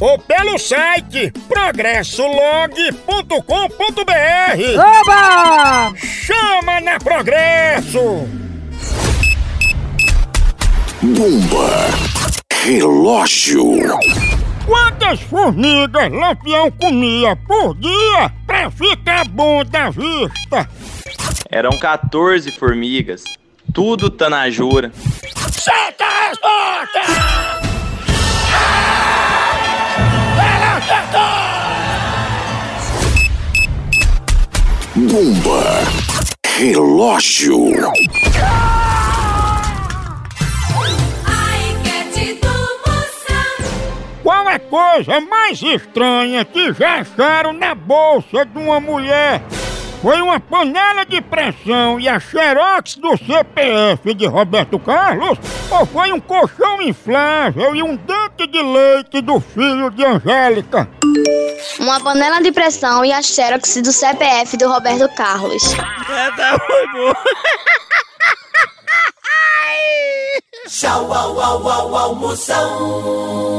ou pelo site progressolog.com.br. Oba! Chama na Progresso! Bomba. Relógio. Quantas formigas Lampião comia por dia pra ficar bom da vista? Eram 14 formigas. Tudo tanajura. Certa resposta! Bomba. Relógio. A enquete do Moção. Qual a coisa mais estranha que já acharam na bolsa de uma mulher? Foi uma panela de pressão e a xerox do CPF de Roberto Carlos? Ou foi um colchão inflável e um dente de leite do filho de Angélica? Uma panela de pressão e a xerox do CPF do Roberto Carlos. Tchau, au, au, au, au, Moção.